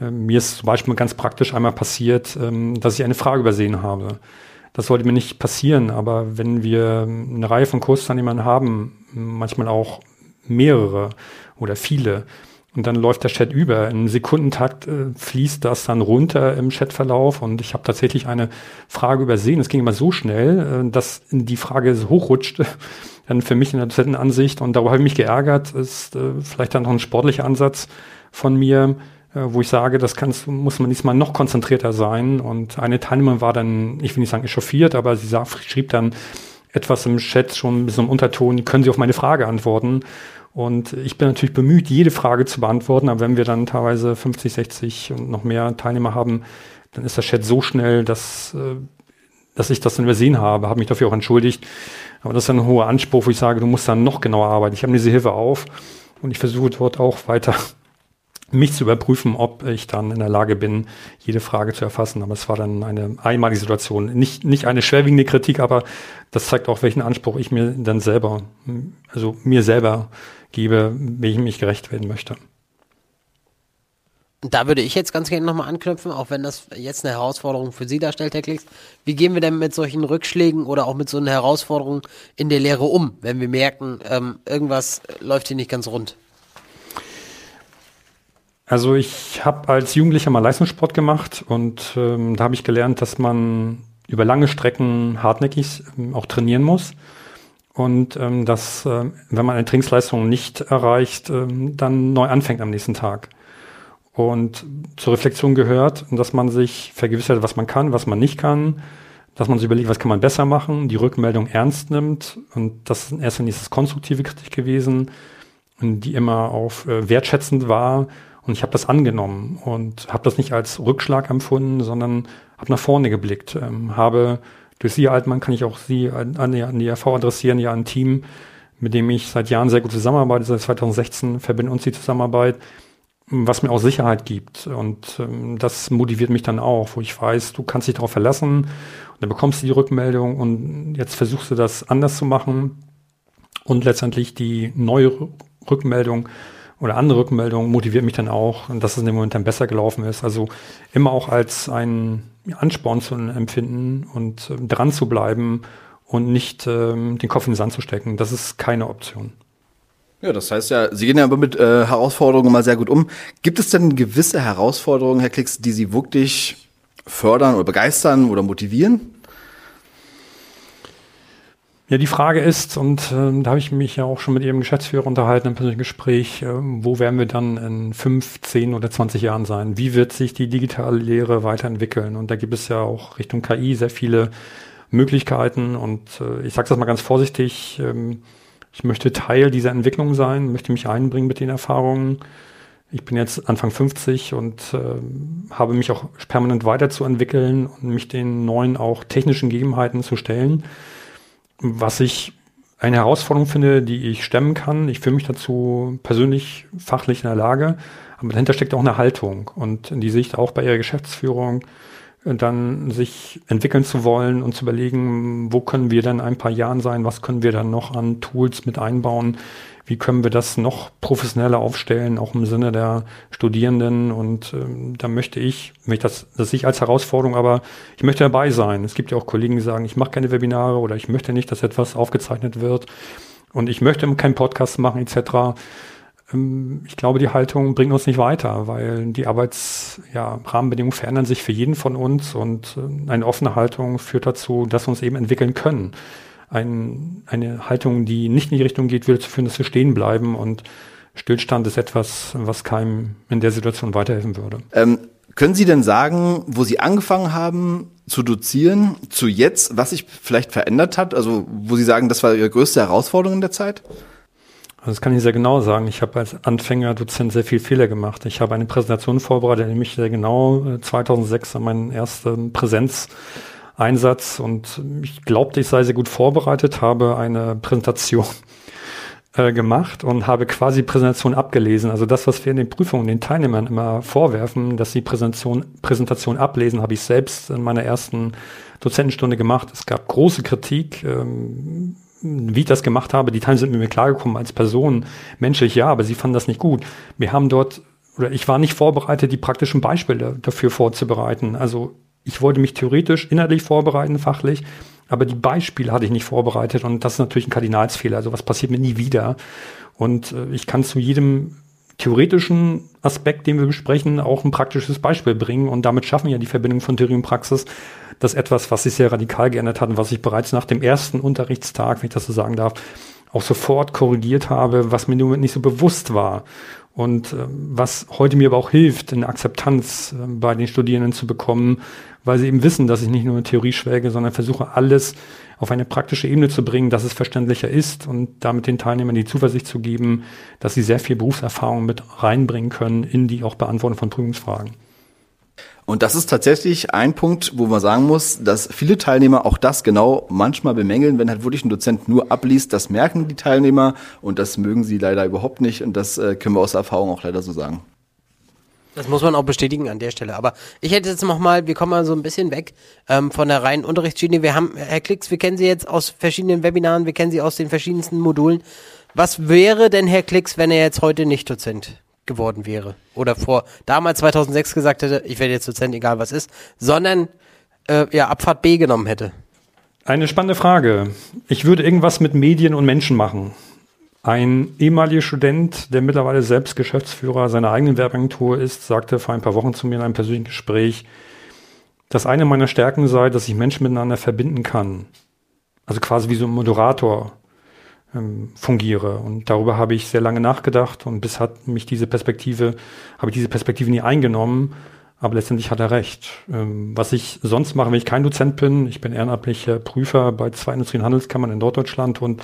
äh, mir ist zum Beispiel ganz praktisch einmal passiert, ähm, dass ich eine Frage übersehen habe. Das sollte mir nicht passieren, aber wenn wir eine Reihe von Kursteilnehmern haben, manchmal auch mehrere oder viele. Und dann läuft der Chat über. Im Sekundentakt äh, fließt das dann runter im Chatverlauf. Und ich habe tatsächlich eine Frage übersehen. Es ging immer so schnell, äh, dass die Frage so hochrutschte. Dann für mich in der Ansicht. Und darüber habe ich mich geärgert. Ist äh, vielleicht dann noch ein sportlicher Ansatz von mir, äh, wo ich sage, das kannst, muss man diesmal noch konzentrierter sein. Und eine Teilnehmerin war dann, ich will nicht sagen echauffiert, aber sie sah, schrieb dann etwas im Chat schon mit so einem Unterton, können Sie auf meine Frage antworten? Und ich bin natürlich bemüht, jede Frage zu beantworten, aber wenn wir dann teilweise 50, 60 und noch mehr Teilnehmer haben, dann ist der Chat so schnell, dass, äh, dass ich das dann übersehen habe, habe mich dafür auch entschuldigt. Aber das ist ein hoher Anspruch, wo ich sage, du musst dann noch genauer arbeiten. Ich habe diese Hilfe auf und ich versuche dort auch weiter mich zu überprüfen, ob ich dann in der Lage bin, jede Frage zu erfassen. Aber es war dann eine einmalige Situation. Nicht, nicht eine schwerwiegende Kritik, aber das zeigt auch, welchen Anspruch ich mir dann selber, also mir selber gebe, wie ich mich gerecht werden möchte. Da würde ich jetzt ganz gerne nochmal anknüpfen, auch wenn das jetzt eine Herausforderung für Sie darstellt, Herr Klicks. Wie gehen wir denn mit solchen Rückschlägen oder auch mit so einer Herausforderung in der Lehre um, wenn wir merken, ähm, irgendwas läuft hier nicht ganz rund? Also ich habe als Jugendlicher mal Leistungssport gemacht und ähm, da habe ich gelernt, dass man über lange Strecken hartnäckig ähm, auch trainieren muss und ähm, dass, äh, wenn man eine Trainingsleistung nicht erreicht, ähm, dann neu anfängt am nächsten Tag. Und zur Reflexion gehört, dass man sich vergewissert, was man kann, was man nicht kann, dass man sich überlegt, was kann man besser machen, die Rückmeldung ernst nimmt. Und das ist erst nächstes konstruktive Kritik gewesen, die immer auf äh, wertschätzend war. Und ich habe das angenommen und habe das nicht als Rückschlag empfunden, sondern habe nach vorne geblickt, ähm, habe durch Sie, Altmann, kann ich auch Sie an, an, die, RV adressieren, ja ein Team, mit dem ich seit Jahren sehr gut zusammenarbeite, seit 2016 verbindet uns die Zusammenarbeit, was mir auch Sicherheit gibt. Und ähm, das motiviert mich dann auch, wo ich weiß, du kannst dich darauf verlassen. Und dann bekommst du die Rückmeldung und jetzt versuchst du das anders zu machen. Und letztendlich die neue Rückmeldung oder andere Rückmeldung motiviert mich dann auch, dass es in dem Moment dann besser gelaufen ist. Also immer auch als ein Ansporn zu empfinden und äh, dran zu bleiben und nicht ähm, den Kopf in den Sand zu stecken. Das ist keine Option. Ja, das heißt ja, Sie gehen ja mit äh, Herausforderungen mal sehr gut um. Gibt es denn gewisse Herausforderungen, Herr Klicks, die Sie wirklich fördern oder begeistern oder motivieren? Ja, die Frage ist, und äh, da habe ich mich ja auch schon mit Ihrem Geschäftsführer unterhalten im persönlichen Gespräch, äh, wo werden wir dann in fünf, zehn oder zwanzig Jahren sein? Wie wird sich die digitale Lehre weiterentwickeln? Und da gibt es ja auch Richtung KI sehr viele Möglichkeiten. Und äh, ich sage das mal ganz vorsichtig, ähm, ich möchte Teil dieser Entwicklung sein, möchte mich einbringen mit den Erfahrungen. Ich bin jetzt Anfang 50 und äh, habe mich auch permanent weiterzuentwickeln und mich den neuen auch technischen Gegebenheiten zu stellen was ich eine Herausforderung finde, die ich stemmen kann. Ich fühle mich dazu persönlich fachlich in der Lage, aber dahinter steckt auch eine Haltung und die Sicht auch bei ihrer Geschäftsführung dann sich entwickeln zu wollen und zu überlegen, wo können wir dann ein paar Jahren sein, was können wir dann noch an Tools mit einbauen, wie können wir das noch professioneller aufstellen, auch im Sinne der Studierenden. Und ähm, da möchte ich, möchte das, das sehe ich als Herausforderung, aber ich möchte dabei sein. Es gibt ja auch Kollegen, die sagen, ich mache keine Webinare oder ich möchte nicht, dass etwas aufgezeichnet wird und ich möchte keinen Podcast machen etc ich glaube, die Haltung bringt uns nicht weiter, weil die Arbeitsrahmenbedingungen ja, verändern sich für jeden von uns und äh, eine offene Haltung führt dazu, dass wir uns eben entwickeln können ein, eine Haltung, die nicht in die Richtung geht, würde zu führen, dass wir stehen bleiben und Stillstand ist etwas, was keinem in der Situation weiterhelfen würde. Ähm, können Sie denn sagen, wo Sie angefangen haben zu dozieren, zu jetzt, was sich vielleicht verändert hat? Also wo Sie sagen, das war Ihre größte Herausforderung in der Zeit? Also das kann ich sehr genau sagen. Ich habe als Anfänger Dozent sehr viel Fehler gemacht. Ich habe eine Präsentation vorbereitet, nämlich sehr genau 2006 äh, an meinen ersten Präsenz Einsatz und ich glaubte, ich sei sehr gut vorbereitet, habe eine Präsentation äh, gemacht und habe quasi Präsentation abgelesen. Also das, was wir in den Prüfungen den Teilnehmern immer vorwerfen, dass sie Präsentation, Präsentation ablesen, habe ich selbst in meiner ersten Dozentenstunde gemacht. Es gab große Kritik, ähm, wie ich das gemacht habe. Die Teilnehmer sind mit mir klargekommen als Person, menschlich ja, aber sie fanden das nicht gut. Wir haben dort, oder ich war nicht vorbereitet, die praktischen Beispiele dafür vorzubereiten. Also ich wollte mich theoretisch inhaltlich vorbereiten, fachlich, aber die Beispiele hatte ich nicht vorbereitet und das ist natürlich ein Kardinalsfehler. Also was passiert mir nie wieder. Und äh, ich kann zu jedem theoretischen Aspekt, den wir besprechen, auch ein praktisches Beispiel bringen. Und damit schaffen ja die Verbindung von Theorie und Praxis, dass etwas, was sich sehr radikal geändert hat und was ich bereits nach dem ersten Unterrichtstag, wenn ich das so sagen darf, auch sofort korrigiert habe, was mir nur nicht so bewusst war. Und äh, was heute mir aber auch hilft, eine Akzeptanz äh, bei den Studierenden zu bekommen, weil sie eben wissen, dass ich nicht nur in Theorie schwelge, sondern versuche alles auf eine praktische Ebene zu bringen, dass es verständlicher ist und damit den Teilnehmern die Zuversicht zu geben, dass sie sehr viel Berufserfahrung mit reinbringen können in die auch Beantwortung von Prüfungsfragen. Und das ist tatsächlich ein Punkt, wo man sagen muss, dass viele Teilnehmer auch das genau manchmal bemängeln, wenn halt wirklich ein Dozent nur abliest. Das merken die Teilnehmer und das mögen sie leider überhaupt nicht. Und das äh, können wir aus Erfahrung auch leider so sagen. Das muss man auch bestätigen an der Stelle. Aber ich hätte jetzt noch mal, wir kommen mal so ein bisschen weg ähm, von der reinen Unterrichtsschiene. Wir haben, Herr Klicks, wir kennen Sie jetzt aus verschiedenen Webinaren, wir kennen Sie aus den verschiedensten Modulen. Was wäre denn Herr Klicks, wenn er jetzt heute nicht Dozent geworden wäre? Oder vor damals 2006 gesagt hätte, ich werde jetzt Dozent, egal was ist, sondern äh, ja, Abfahrt B genommen hätte? Eine spannende Frage. Ich würde irgendwas mit Medien und Menschen machen. Ein ehemaliger Student, der mittlerweile selbst Geschäftsführer seiner eigenen Werbeagentur ist, sagte vor ein paar Wochen zu mir in einem persönlichen Gespräch, dass eine meiner Stärken sei, dass ich Menschen miteinander verbinden kann. Also quasi wie so ein Moderator ähm, fungiere. Und darüber habe ich sehr lange nachgedacht und bis hat mich diese Perspektive, habe ich diese Perspektive nie eingenommen. Aber letztendlich hat er recht. Ähm, was ich sonst mache, wenn ich kein Dozent bin, ich bin ehrenamtlicher Prüfer bei zwei Industrie- und Handelskammern in Norddeutschland und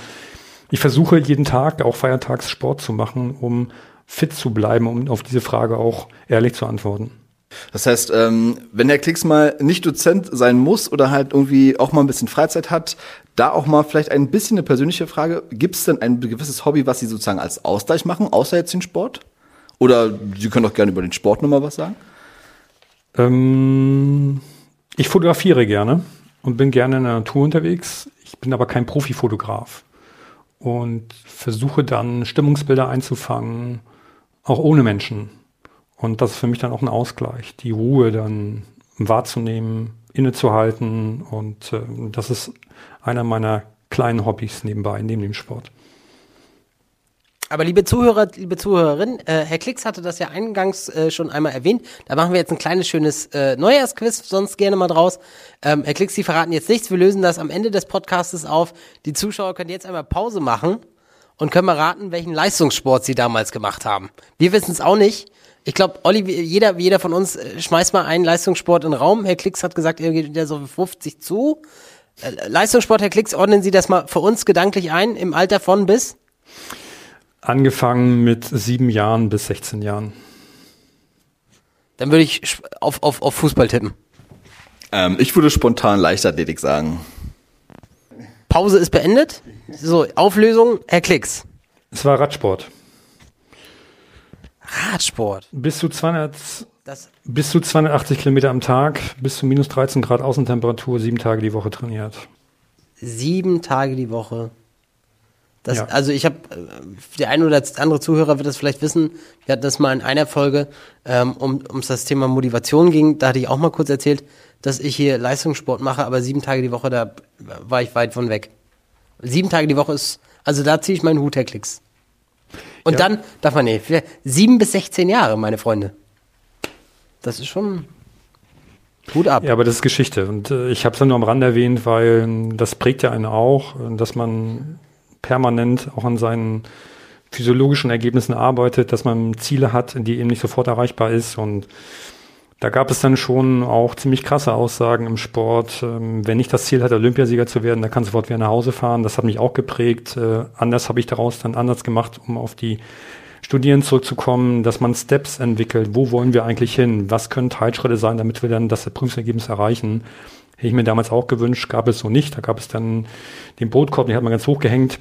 ich versuche jeden Tag, auch feiertags Sport zu machen, um fit zu bleiben, um auf diese Frage auch ehrlich zu antworten. Das heißt, ähm, wenn Herr Klicks mal nicht Dozent sein muss oder halt irgendwie auch mal ein bisschen Freizeit hat, da auch mal vielleicht ein bisschen eine persönliche Frage. Gibt es denn ein gewisses Hobby, was Sie sozusagen als Ausgleich machen, außer jetzt den Sport? Oder Sie können auch gerne über den Sport nochmal was sagen? Ähm, ich fotografiere gerne und bin gerne in der Natur unterwegs. Ich bin aber kein Profifotograf und versuche dann Stimmungsbilder einzufangen, auch ohne Menschen. Und das ist für mich dann auch ein Ausgleich, die Ruhe dann wahrzunehmen, innezuhalten. Und äh, das ist einer meiner kleinen Hobbys nebenbei, neben dem Sport. Aber liebe Zuhörer, liebe Zuhörerin, äh, Herr Klicks hatte das ja eingangs äh, schon einmal erwähnt. Da machen wir jetzt ein kleines schönes äh, Neujahrsquiz, sonst gerne mal draus. Ähm, Herr Klicks, Sie verraten jetzt nichts. Wir lösen das am Ende des Podcastes auf. Die Zuschauer können jetzt einmal Pause machen und können mal raten, welchen Leistungssport Sie damals gemacht haben. Wir wissen es auch nicht. Ich glaube, Olli, jeder, jeder von uns äh, schmeißt mal einen Leistungssport in den Raum. Herr Klicks hat gesagt, er geht der so 50 zu. Äh, Leistungssport, Herr Klicks, ordnen Sie das mal für uns gedanklich ein, im Alter von bis? Angefangen mit sieben Jahren bis 16 Jahren. Dann würde ich auf, auf, auf Fußball tippen. Ähm, ich würde spontan Leichtathletik sagen. Pause ist beendet. So, Auflösung, Herr Klicks. Es war Radsport. Radsport. Bis zu 200, das bis zu 280 Kilometer am Tag, bis zu minus 13 Grad Außentemperatur, sieben Tage die Woche trainiert. Sieben Tage die Woche das, ja. Also ich habe, äh, der eine oder andere Zuhörer wird das vielleicht wissen, wir hatten das mal in einer Folge, ähm, um ums das Thema Motivation ging, da hatte ich auch mal kurz erzählt, dass ich hier Leistungssport mache, aber sieben Tage die Woche, da war ich weit von weg. Sieben Tage die Woche ist, also da ziehe ich meinen Hut, Herr Klicks. Und ja. dann darf man nicht, sieben bis 16 Jahre, meine Freunde. Das ist schon Hut ab. Ja, aber das ist Geschichte. Und äh, ich habe es ja nur am Rand erwähnt, weil äh, das prägt ja einen auch, dass man permanent auch an seinen physiologischen Ergebnissen arbeitet, dass man Ziele hat, die eben nicht sofort erreichbar ist. Und da gab es dann schon auch ziemlich krasse Aussagen im Sport. Ähm, wenn ich das Ziel hat, Olympiasieger zu werden, dann kann sofort wieder nach Hause fahren. Das hat mich auch geprägt. Äh, anders habe ich daraus dann anders gemacht, um auf die Studierenden zurückzukommen, dass man Steps entwickelt. Wo wollen wir eigentlich hin? Was können Teilschritte sein, damit wir dann das Prüfungsergebnis erreichen? Hätte ich mir damals auch gewünscht, gab es so nicht. Da gab es dann den Bootkorb, den hat man ganz hochgehängt.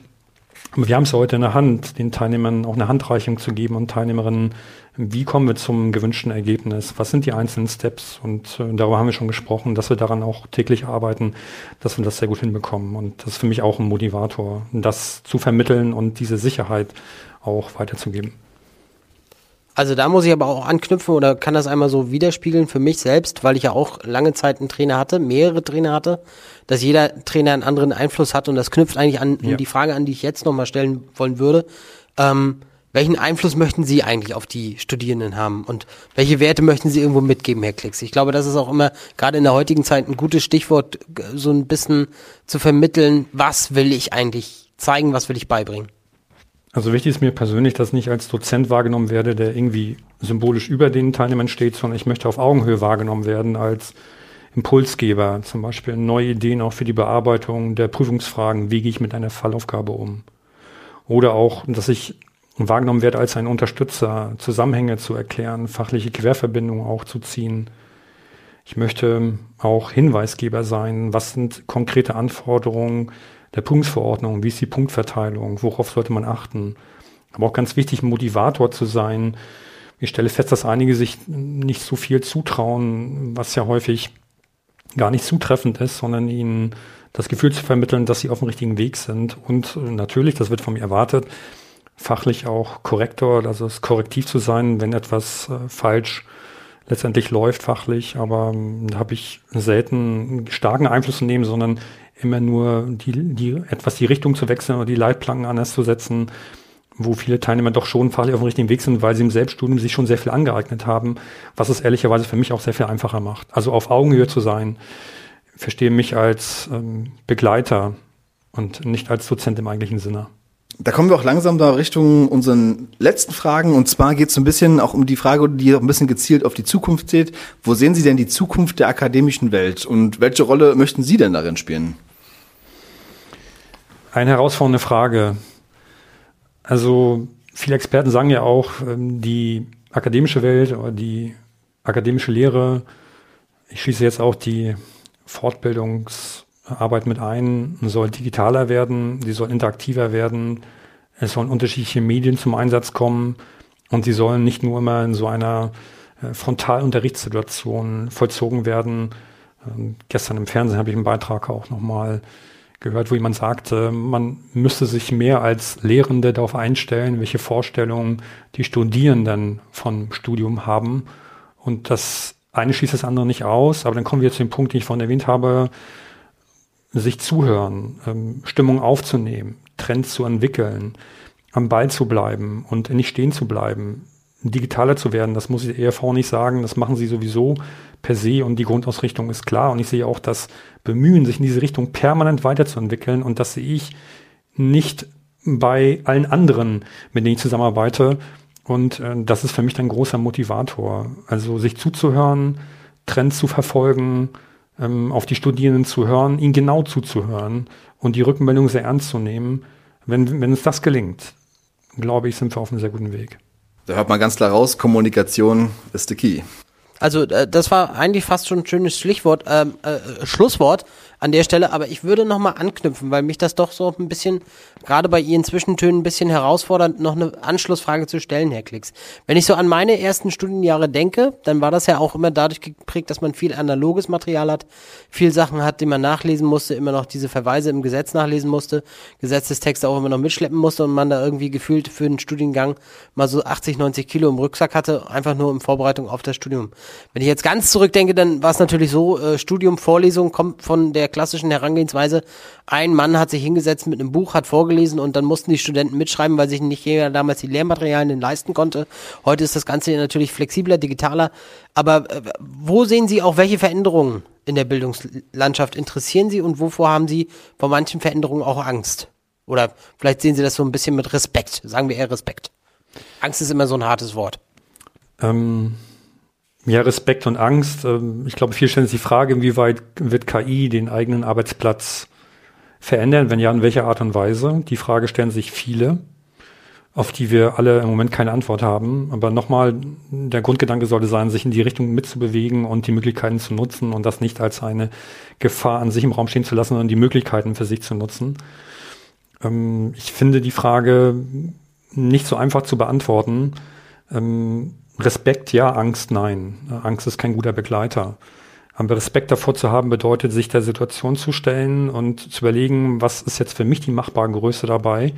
Aber wir haben es heute in der Hand, den Teilnehmern auch eine Handreichung zu geben und Teilnehmerinnen, wie kommen wir zum gewünschten Ergebnis? Was sind die einzelnen Steps? Und äh, darüber haben wir schon gesprochen, dass wir daran auch täglich arbeiten, dass wir das sehr gut hinbekommen. Und das ist für mich auch ein Motivator, das zu vermitteln und diese Sicherheit auch weiterzugeben. Also da muss ich aber auch anknüpfen oder kann das einmal so widerspiegeln für mich selbst, weil ich ja auch lange Zeit einen Trainer hatte, mehrere Trainer hatte, dass jeder Trainer einen anderen Einfluss hat und das knüpft eigentlich an ja. die Frage an, die ich jetzt nochmal stellen wollen würde. Ähm, welchen Einfluss möchten Sie eigentlich auf die Studierenden haben und welche Werte möchten Sie irgendwo mitgeben, Herr Klicks? Ich glaube, das ist auch immer gerade in der heutigen Zeit ein gutes Stichwort, so ein bisschen zu vermitteln, was will ich eigentlich zeigen, was will ich beibringen. Also wichtig ist mir persönlich, dass ich nicht als Dozent wahrgenommen werde, der irgendwie symbolisch über den Teilnehmern steht, sondern ich möchte auf Augenhöhe wahrgenommen werden als Impulsgeber, zum Beispiel neue Ideen auch für die Bearbeitung der Prüfungsfragen, wie gehe ich mit einer Fallaufgabe um. Oder auch, dass ich wahrgenommen werde als ein Unterstützer, Zusammenhänge zu erklären, fachliche Querverbindungen auch zu ziehen. Ich möchte auch Hinweisgeber sein, was sind konkrete Anforderungen der Punktverordnung, wie ist die Punktverteilung, worauf sollte man achten. Aber auch ganz wichtig, Motivator zu sein. Ich stelle fest, dass einige sich nicht so viel zutrauen, was ja häufig gar nicht zutreffend ist, sondern ihnen das Gefühl zu vermitteln, dass sie auf dem richtigen Weg sind. Und natürlich, das wird von mir erwartet, fachlich auch Korrektor, also es korrektiv zu sein, wenn etwas äh, falsch letztendlich läuft fachlich, aber ähm, da habe ich selten starken Einfluss zu nehmen, sondern immer nur die, die etwas die Richtung zu wechseln oder die Leitplanken anders zu setzen, wo viele Teilnehmer doch schon fachlich auf dem richtigen Weg sind, weil sie im Selbststudium sich schon sehr viel angeeignet haben, was es ehrlicherweise für mich auch sehr viel einfacher macht. Also auf Augenhöhe zu sein, verstehe mich als ähm, Begleiter und nicht als Dozent im eigentlichen Sinne. Da kommen wir auch langsam da Richtung unseren letzten Fragen. Und zwar geht es ein bisschen auch um die Frage, die auch ein bisschen gezielt auf die Zukunft zählt. Wo sehen Sie denn die Zukunft der akademischen Welt und welche Rolle möchten Sie denn darin spielen? Eine herausfordernde Frage. Also viele Experten sagen ja auch, ähm, die akademische Welt oder die akademische Lehre, ich schließe jetzt auch die Fortbildungs- Arbeit mit ein, soll digitaler werden, sie soll interaktiver werden, es sollen unterschiedliche Medien zum Einsatz kommen und sie sollen nicht nur immer in so einer äh, Frontalunterrichtssituation vollzogen werden. Ähm, gestern im Fernsehen habe ich einen Beitrag auch nochmal gehört, wo jemand sagte, man müsste sich mehr als Lehrende darauf einstellen, welche Vorstellungen die Studierenden vom Studium haben. Und das eine schließt das andere nicht aus, aber dann kommen wir zu dem Punkt, den ich vorhin erwähnt habe, sich zuhören, ähm, Stimmung aufzunehmen, Trends zu entwickeln, am Ball zu bleiben und nicht stehen zu bleiben, digitaler zu werden. Das muss ich vorne nicht sagen. Das machen sie sowieso per se und die Grundausrichtung ist klar. Und ich sehe auch das Bemühen, sich in diese Richtung permanent weiterzuentwickeln. Und das sehe ich nicht bei allen anderen, mit denen ich zusammenarbeite. Und äh, das ist für mich ein großer Motivator. Also sich zuzuhören, Trends zu verfolgen, ähm, auf die Studierenden zu hören, ihnen genau zuzuhören und die Rückmeldung sehr ernst zu nehmen. Wenn, wenn uns das gelingt, glaube ich, sind wir auf einem sehr guten Weg. Da hört man ganz klar raus, Kommunikation ist the key. Also äh, das war eigentlich fast schon ein schönes Schlichtwort, ähm, äh, Schlusswort an der Stelle, aber ich würde nochmal anknüpfen, weil mich das doch so ein bisschen, gerade bei Ihren Zwischentönen, ein bisschen herausfordernd, noch eine Anschlussfrage zu stellen, Herr Klicks. Wenn ich so an meine ersten Studienjahre denke, dann war das ja auch immer dadurch geprägt, dass man viel analoges Material hat, viel Sachen hat, die man nachlesen musste, immer noch diese Verweise im Gesetz nachlesen musste, Gesetzestexte auch immer noch mitschleppen musste und man da irgendwie gefühlt für den Studiengang mal so 80, 90 Kilo im Rucksack hatte, einfach nur in Vorbereitung auf das Studium. Wenn ich jetzt ganz zurückdenke, dann war es natürlich so, äh, Studium, Vorlesung kommt von der klassischen Herangehensweise. Ein Mann hat sich hingesetzt mit einem Buch, hat vorgelesen und dann mussten die Studenten mitschreiben, weil sich nicht jeder damals die Lehrmaterialien leisten konnte. Heute ist das Ganze natürlich flexibler, digitaler. Aber äh, wo sehen Sie auch welche Veränderungen in der Bildungslandschaft interessieren Sie und wovor haben Sie vor manchen Veränderungen auch Angst? Oder vielleicht sehen Sie das so ein bisschen mit Respekt. Sagen wir eher Respekt. Angst ist immer so ein hartes Wort. Ähm, ja, Respekt und Angst. Ähm, ich glaube, viel stellen sich die Frage, inwieweit wird KI den eigenen Arbeitsplatz verändern? Wenn ja, in welcher Art und Weise? Die Frage stellen sich viele, auf die wir alle im Moment keine Antwort haben. Aber nochmal, der Grundgedanke sollte sein, sich in die Richtung mitzubewegen und die Möglichkeiten zu nutzen und das nicht als eine Gefahr an sich im Raum stehen zu lassen, sondern die Möglichkeiten für sich zu nutzen. Ähm, ich finde die Frage nicht so einfach zu beantworten. Respekt ja, Angst nein. Angst ist kein guter Begleiter. Aber Respekt davor zu haben, bedeutet, sich der Situation zu stellen und zu überlegen, was ist jetzt für mich die machbare Größe dabei?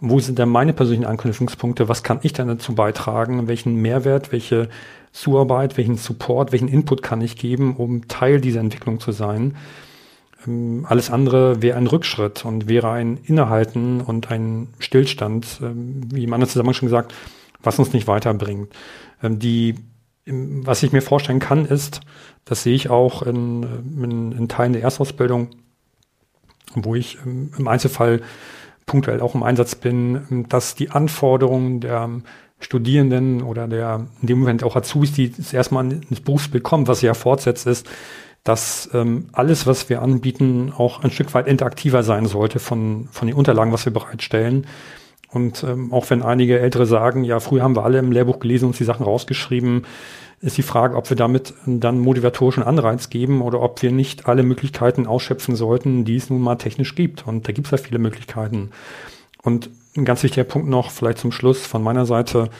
Wo sind denn meine persönlichen Anknüpfungspunkte? Was kann ich denn dazu beitragen? Welchen Mehrwert, welche Zuarbeit, welchen Support, welchen Input kann ich geben, um Teil dieser Entwicklung zu sein? Ähm, alles andere wäre ein Rückschritt und wäre ein Innehalten und ein Stillstand, ähm, wie man zusammen schon gesagt, was uns nicht weiterbringt. Ähm, die, was ich mir vorstellen kann, ist, das sehe ich auch in, in, in Teilen der Erstausbildung, wo ich im Einzelfall punktuell auch im Einsatz bin, dass die Anforderungen der Studierenden oder der in dem Moment auch Azubis, die das erstmal ins Berufsbild kommen, was ja fortsetzt ist, dass ähm, alles, was wir anbieten, auch ein Stück weit interaktiver sein sollte von, von den Unterlagen, was wir bereitstellen. Und ähm, auch wenn einige Ältere sagen, ja, früher haben wir alle im Lehrbuch gelesen und die Sachen rausgeschrieben, ist die Frage, ob wir damit dann motivatorischen Anreiz geben oder ob wir nicht alle Möglichkeiten ausschöpfen sollten, die es nun mal technisch gibt. Und da gibt es ja viele Möglichkeiten. Und ein ganz wichtiger Punkt noch, vielleicht zum Schluss von meiner Seite,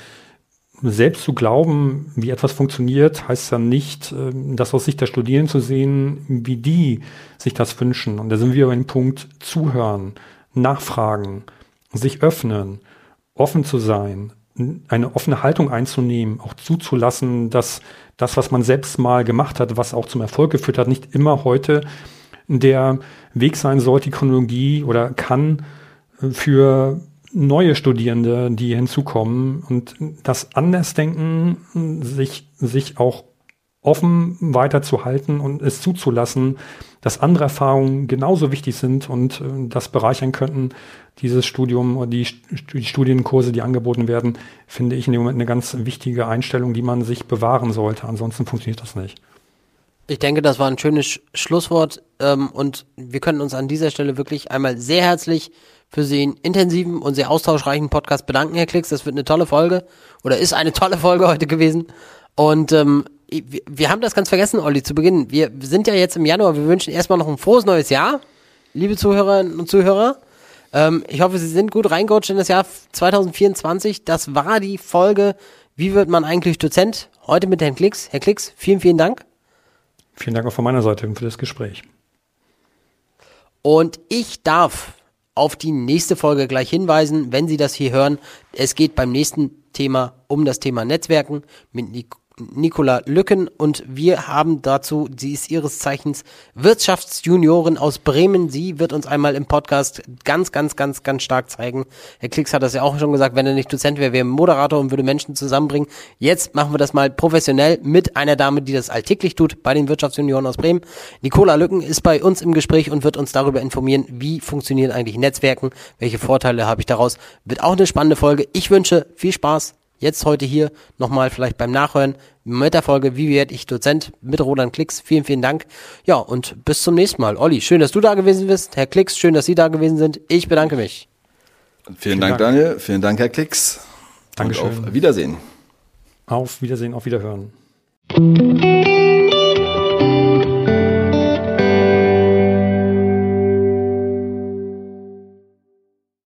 selbst zu glauben, wie etwas funktioniert, heißt ja nicht, ähm, das aus Sicht der Studierenden zu sehen, wie die sich das wünschen. Und da sind wir bei dem Punkt zuhören, nachfragen, sich öffnen, offen zu sein, eine offene Haltung einzunehmen, auch zuzulassen, dass das, was man selbst mal gemacht hat, was auch zum Erfolg geführt hat, nicht immer heute der Weg sein sollte, die Chronologie oder kann für neue Studierende, die hinzukommen und das Andersdenken, sich, sich auch offen weiterzuhalten und es zuzulassen, dass andere Erfahrungen genauso wichtig sind und äh, das bereichern könnten, dieses Studium oder die, die Studienkurse, die angeboten werden, finde ich in dem Moment eine ganz wichtige Einstellung, die man sich bewahren sollte. Ansonsten funktioniert das nicht. Ich denke, das war ein schönes Schlusswort ähm, und wir können uns an dieser Stelle wirklich einmal sehr herzlich für den intensiven und sehr austauschreichen Podcast bedanken, Herr Klicks. Das wird eine tolle Folge oder ist eine tolle Folge heute gewesen. Und ähm, wir, haben das ganz vergessen, Olli, zu Beginn. Wir sind ja jetzt im Januar. Wir wünschen erstmal noch ein frohes neues Jahr, liebe Zuhörerinnen und Zuhörer. Ähm, ich hoffe, Sie sind gut reingerutscht in das Jahr 2024. Das war die Folge Wie wird man eigentlich Dozent? Heute mit Herrn Klicks. Herr Klicks, vielen, vielen Dank. Vielen Dank auch von meiner Seite für das Gespräch. Und ich darf auf die nächste Folge gleich hinweisen, wenn Sie das hier hören. Es geht beim nächsten Thema um das Thema Netzwerken mit Nicole Nicola Lücken und wir haben dazu, sie ist ihres Zeichens Wirtschaftsjuniorin aus Bremen. Sie wird uns einmal im Podcast ganz, ganz, ganz, ganz stark zeigen. Herr Klicks hat das ja auch schon gesagt, wenn er nicht Dozent wäre, wäre Moderator und würde Menschen zusammenbringen. Jetzt machen wir das mal professionell mit einer Dame, die das alltäglich tut bei den Wirtschaftsjunioren aus Bremen. Nicola Lücken ist bei uns im Gespräch und wird uns darüber informieren, wie funktionieren eigentlich Netzwerken, welche Vorteile habe ich daraus. Wird auch eine spannende Folge. Ich wünsche viel Spaß jetzt heute hier nochmal vielleicht beim Nachhören mit der Folge Wie werde ich Dozent mit Roland Klicks. Vielen, vielen Dank. Ja, und bis zum nächsten Mal. Olli, schön, dass du da gewesen bist. Herr Klicks, schön, dass Sie da gewesen sind. Ich bedanke mich. Vielen, vielen Dank, Dank, Daniel. Vielen Dank, Herr Klicks. Dankeschön. Und auf Wiedersehen. Auf Wiedersehen, auf Wiederhören.